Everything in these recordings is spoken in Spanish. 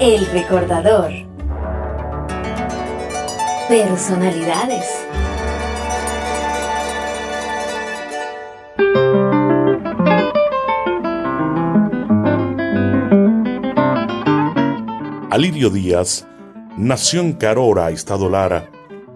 El recordador. Personalidades. Alirio Díaz nació en Carora, Estado Lara,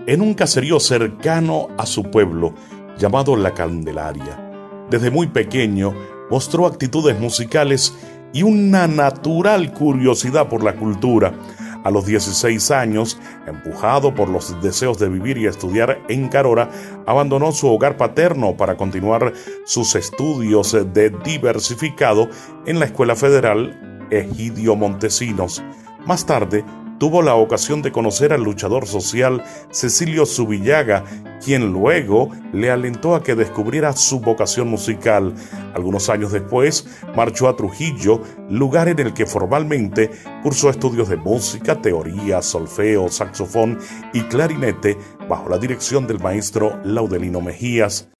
en un caserío cercano a su pueblo llamado La Candelaria. Desde muy pequeño mostró actitudes musicales y una natural curiosidad por la cultura. A los 16 años, empujado por los deseos de vivir y estudiar en Carora, abandonó su hogar paterno para continuar sus estudios de diversificado en la Escuela Federal Egidio Montesinos. Más tarde, tuvo la ocasión de conocer al luchador social Cecilio Zubillaga, quien luego le alentó a que descubriera su vocación musical. Algunos años después, marchó a Trujillo, lugar en el que formalmente cursó estudios de música, teoría, solfeo, saxofón y clarinete bajo la dirección del maestro Laudelino Mejías.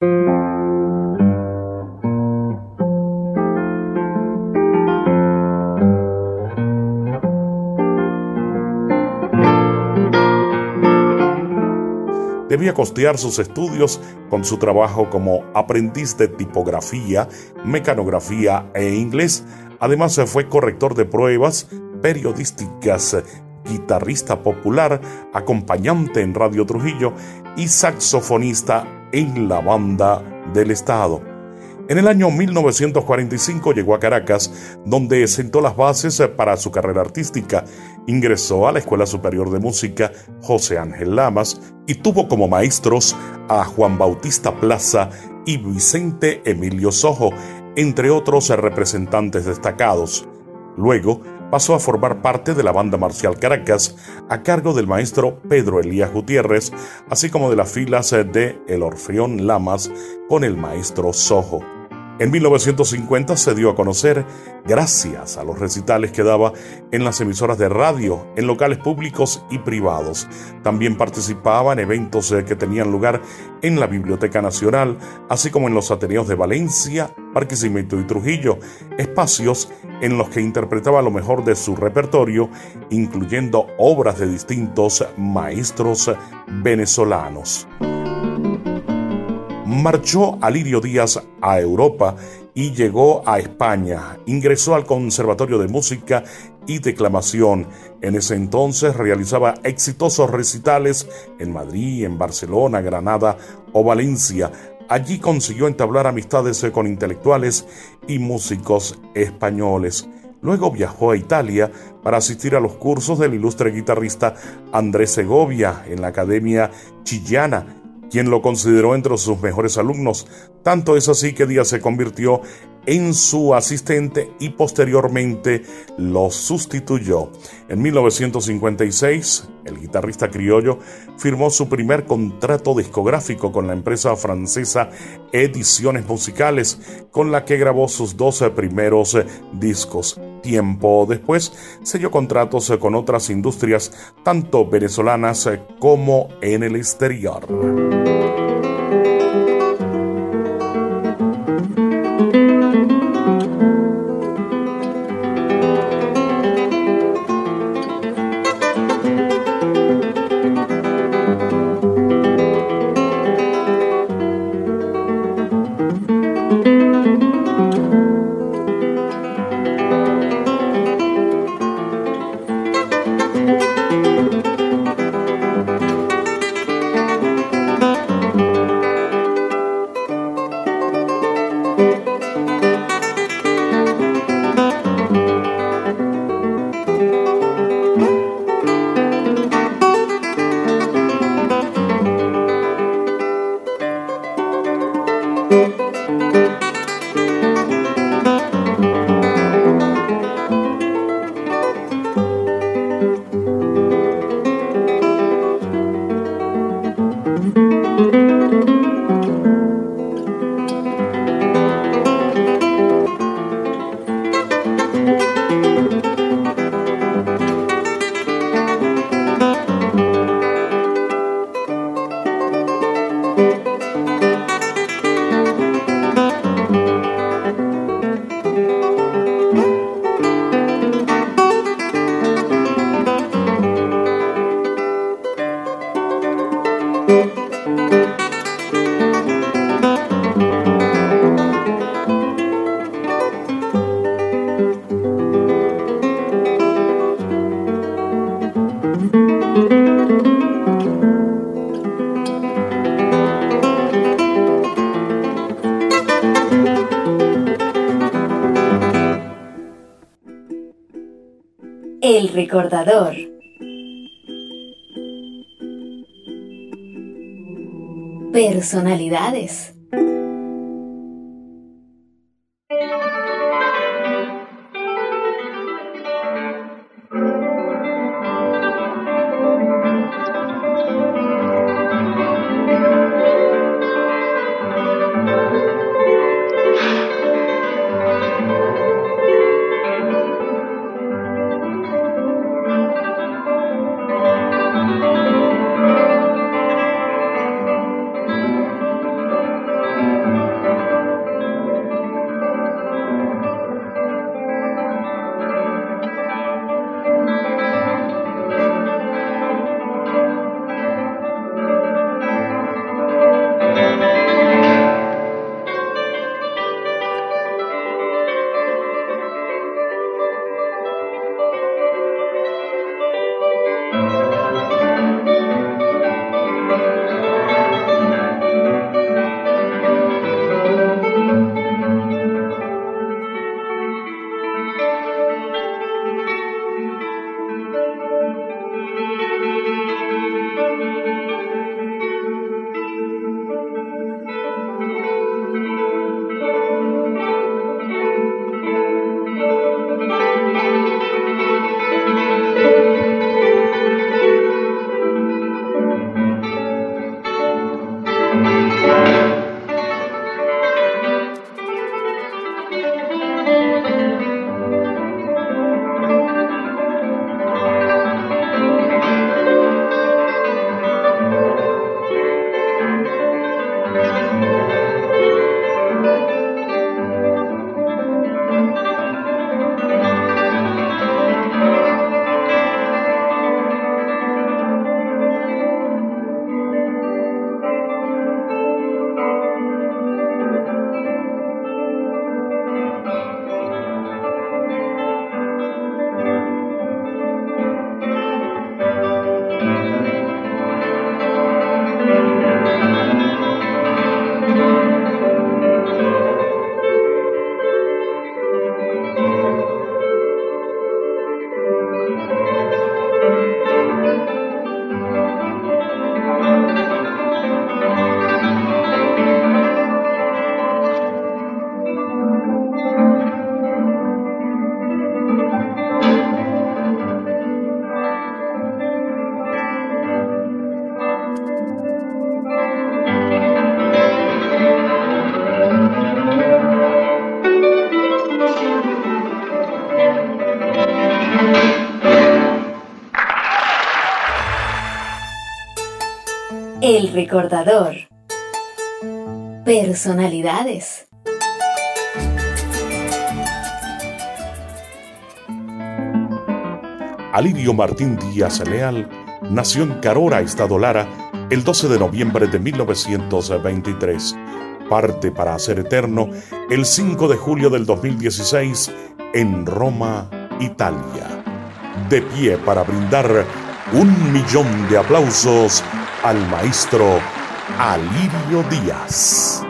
Costear sus estudios con su trabajo como aprendiz de tipografía, mecanografía e inglés. Además fue corrector de pruebas periodísticas, guitarrista popular, acompañante en Radio Trujillo y saxofonista en la banda del Estado. En el año 1945 llegó a Caracas, donde sentó las bases para su carrera artística. Ingresó a la Escuela Superior de Música José Ángel Lamas y tuvo como maestros a Juan Bautista Plaza y Vicente Emilio Sojo, entre otros representantes destacados. Luego pasó a formar parte de la banda marcial Caracas a cargo del maestro Pedro Elías Gutiérrez, así como de las filas de El Orfeón Lamas con el maestro Sojo. En 1950 se dio a conocer gracias a los recitales que daba en las emisoras de radio, en locales públicos y privados. También participaba en eventos eh, que tenían lugar en la Biblioteca Nacional, así como en los Ateneos de Valencia, Barquisimeto y Trujillo, espacios en los que interpretaba lo mejor de su repertorio, incluyendo obras de distintos maestros venezolanos marchó Alirio Díaz a Europa y llegó a España. Ingresó al Conservatorio de Música y Declamación. En ese entonces realizaba exitosos recitales en Madrid, en Barcelona, Granada o Valencia. Allí consiguió entablar amistades con intelectuales y músicos españoles. Luego viajó a Italia para asistir a los cursos del ilustre guitarrista Andrés Segovia en la Academia Chillana quien lo consideró entre sus mejores alumnos. Tanto es así que Díaz se convirtió en su asistente y posteriormente lo sustituyó. En 1956, el guitarrista criollo firmó su primer contrato discográfico con la empresa francesa Ediciones Musicales, con la que grabó sus 12 primeros discos. Tiempo después selló contratos con otras industrias, tanto venezolanas como en el exterior. El recordador. Personalidades. Recordador. Personalidades. Alirio Martín Díaz Leal nació en Carora, Estado Lara, el 12 de noviembre de 1923. Parte para hacer eterno el 5 de julio del 2016 en Roma, Italia. De pie para brindar un millón de aplausos al maestro Alirio Díaz.